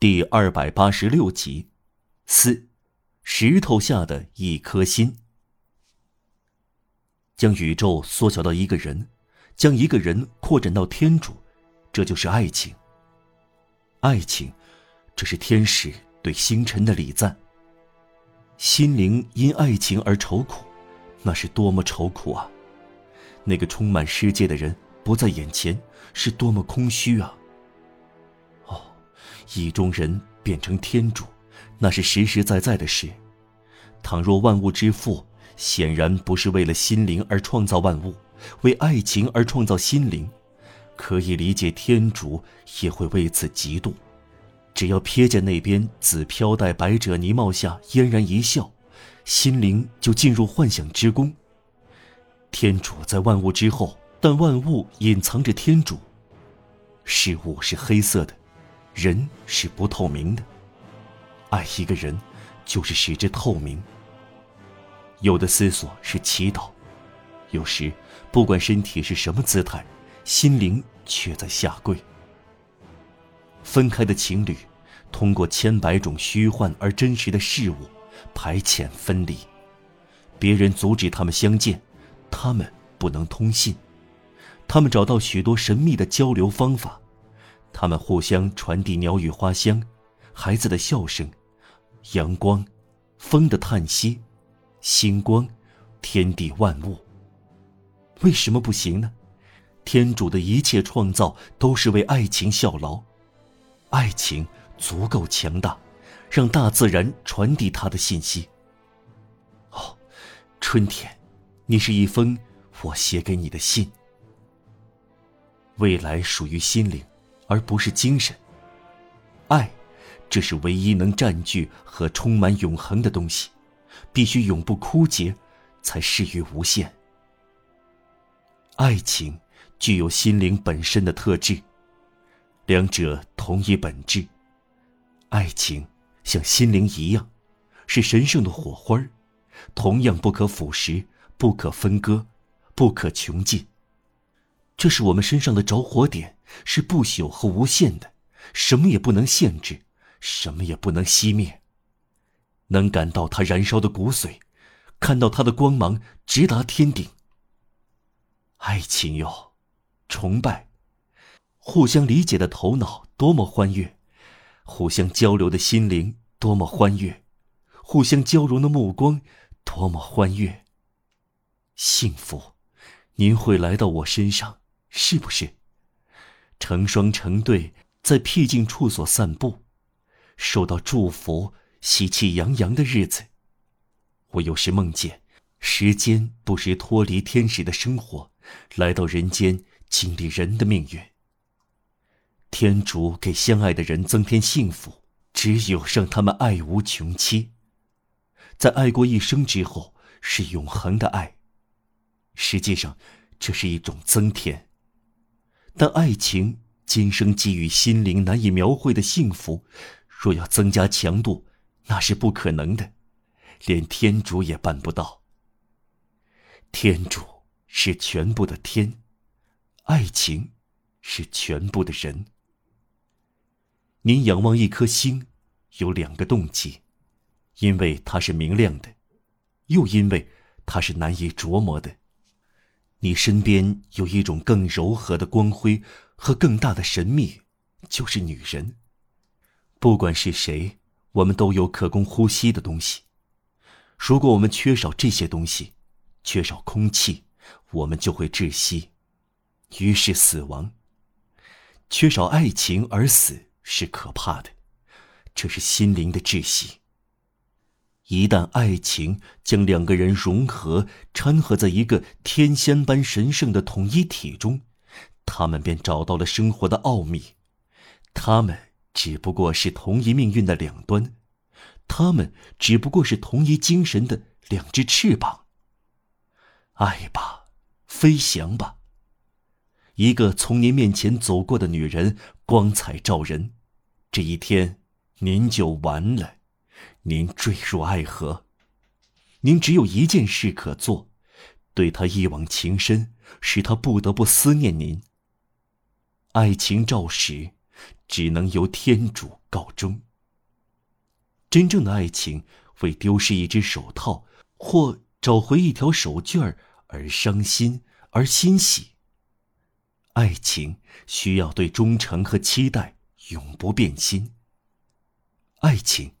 第二百八十六集，四，石头下的一颗心。将宇宙缩小到一个人，将一个人扩展到天主，这就是爱情。爱情，这是天使对星辰的礼赞。心灵因爱情而愁苦，那是多么愁苦啊！那个充满世界的人不在眼前，是多么空虚啊！意中人变成天主，那是实实在在的事。倘若万物之父显然不是为了心灵而创造万物，为爱情而创造心灵，可以理解天主也会为此嫉妒。只要瞥见那边紫飘带白褶泥帽下嫣然一笑，心灵就进入幻想之宫。天主在万物之后，但万物隐藏着天主。事物是黑色的。人是不透明的，爱一个人，就是使之透明。有的思索是祈祷，有时不管身体是什么姿态，心灵却在下跪。分开的情侣，通过千百种虚幻而真实的事物，排遣分离。别人阻止他们相见，他们不能通信，他们找到许多神秘的交流方法。他们互相传递鸟语花香，孩子的笑声，阳光，风的叹息，星光，天地万物。为什么不行呢？天主的一切创造都是为爱情效劳，爱情足够强大，让大自然传递它的信息。哦，春天，你是一封我写给你的信。未来属于心灵。而不是精神。爱，这是唯一能占据和充满永恒的东西，必须永不枯竭，才适于无限。爱情具有心灵本身的特质，两者同一本质。爱情像心灵一样，是神圣的火花同样不可腐蚀、不可分割、不可穷尽。这是我们身上的着火点，是不朽和无限的，什么也不能限制，什么也不能熄灭。能感到它燃烧的骨髓，看到它的光芒直达天顶。爱情哟，崇拜，互相理解的头脑多么欢悦，互相交流的心灵多么欢悦，互相交融的目光多么欢悦。幸福，您会来到我身上。是不是？成双成对在僻静处所散步，受到祝福、喜气洋洋的日子。我有时梦见，时间不时脱离天使的生活，来到人间经历人的命运。天主给相爱的人增添幸福，只有让他们爱无穷期。在爱过一生之后，是永恒的爱。实际上，这是一种增添。但爱情今生给予心灵难以描绘的幸福，若要增加强度，那是不可能的，连天主也办不到。天主是全部的天，爱情是全部的人。您仰望一颗星，有两个动机，因为它是明亮的，又因为它是难以琢磨的。你身边有一种更柔和的光辉和更大的神秘，就是女人。不管是谁，我们都有可供呼吸的东西。如果我们缺少这些东西，缺少空气，我们就会窒息，于是死亡。缺少爱情而死是可怕的，这是心灵的窒息。一旦爱情将两个人融合、掺合在一个天仙般神圣的统一体中，他们便找到了生活的奥秘。他们只不过是同一命运的两端，他们只不过是同一精神的两只翅膀。爱吧，飞翔吧。一个从您面前走过的女人，光彩照人。这一天，您就完了。您坠入爱河，您只有一件事可做，对他一往情深，使他不得不思念您。爱情肇始，只能由天主告终。真正的爱情为丢失一只手套或找回一条手绢而伤心而欣喜。爱情需要对忠诚和期待永不变心。爱情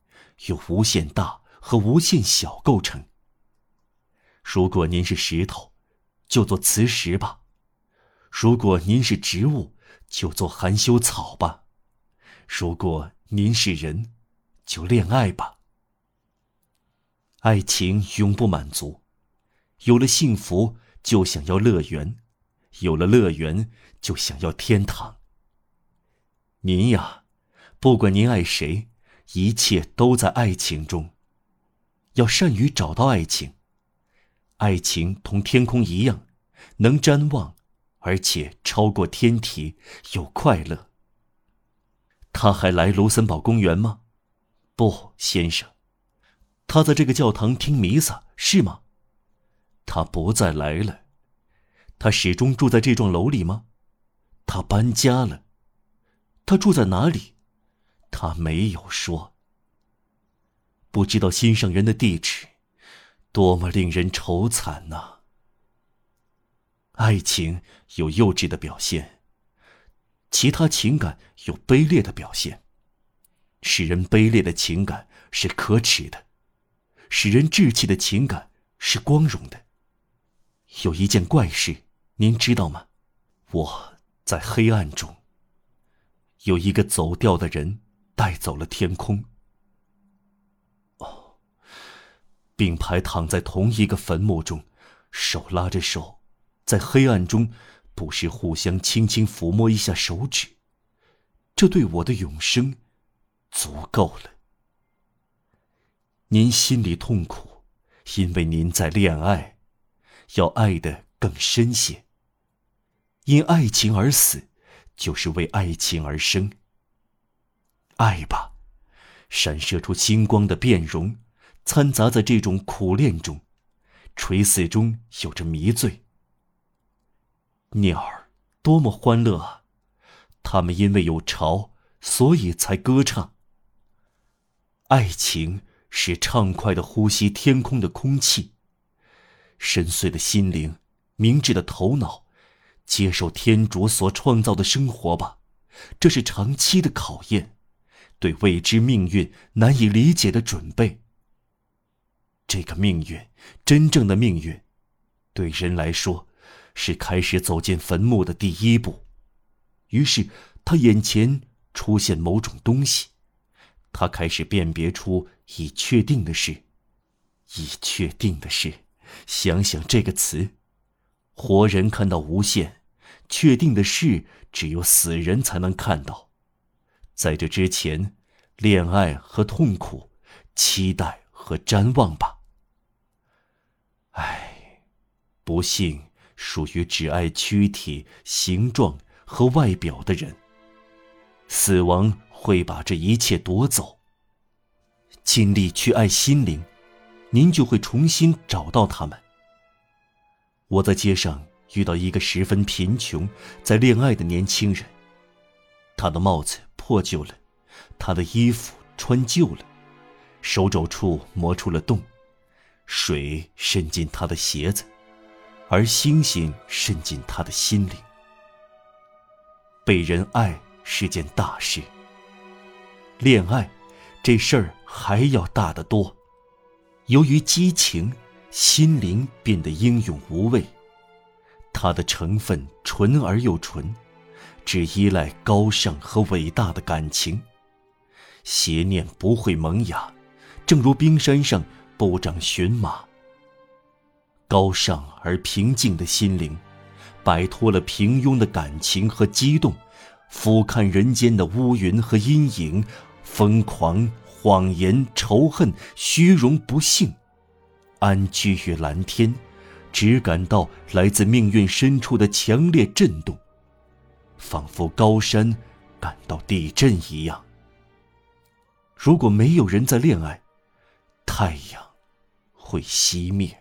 由无限大和无限小构成。如果您是石头，就做磁石吧；如果您是植物，就做含羞草吧；如果您是人，就恋爱吧。爱情永不满足，有了幸福就想要乐园，有了乐园就想要天堂。您呀，不管您爱谁，一切都在爱情中。要善于找到爱情。爱情同天空一样，能瞻望，而且超过天体，有快乐。他还来卢森堡公园吗？不，先生。他在这个教堂听弥撒，是吗？他不再来了。他始终住在这幢楼里吗？他搬家了。他住在哪里？他没有说。不知道心上人的地址。多么令人愁惨呐！爱情有幼稚的表现，其他情感有卑劣的表现。使人卑劣的情感是可耻的，使人稚气的情感是光荣的。有一件怪事，您知道吗？我在黑暗中，有一个走掉的人带走了天空。哦并排躺在同一个坟墓中，手拉着手，在黑暗中，不时互相轻轻抚摸一下手指，这对我的永生足够了。您心里痛苦，因为您在恋爱，要爱得更深些。因爱情而死，就是为爱情而生。爱吧，闪射出星光的变容。掺杂在这种苦恋中，垂死中有着迷醉。鸟儿多么欢乐啊！它们因为有巢，所以才歌唱。爱情是畅快的呼吸天空的空气。深邃的心灵，明智的头脑，接受天主所创造的生活吧。这是长期的考验，对未知命运难以理解的准备。这个命运，真正的命运，对人来说，是开始走进坟墓的第一步。于是，他眼前出现某种东西，他开始辨别出已确定的事。已确定的事，想想这个词，活人看到无限，确定的事只有死人才能看到。在这之前，恋爱和痛苦，期待和瞻望吧。唉，不幸属于只爱躯体、形状和外表的人。死亡会把这一切夺走。尽力去爱心灵，您就会重新找到他们。我在街上遇到一个十分贫穷、在恋爱的年轻人，他的帽子破旧了，他的衣服穿旧了，手肘处磨出了洞。水渗进他的鞋子，而星星渗进他的心灵。被人爱是件大事。恋爱，这事儿还要大得多。由于激情，心灵变得英勇无畏。它的成分纯而又纯，只依赖高尚和伟大的感情。邪念不会萌芽，正如冰山上。不长驯马。高尚而平静的心灵，摆脱了平庸的感情和激动，俯瞰人间的乌云和阴影，疯狂、谎言、仇恨、虚荣、不幸，安居于蓝天，只感到来自命运深处的强烈震动，仿佛高山感到地震一样。如果没有人在恋爱，太阳。会熄灭。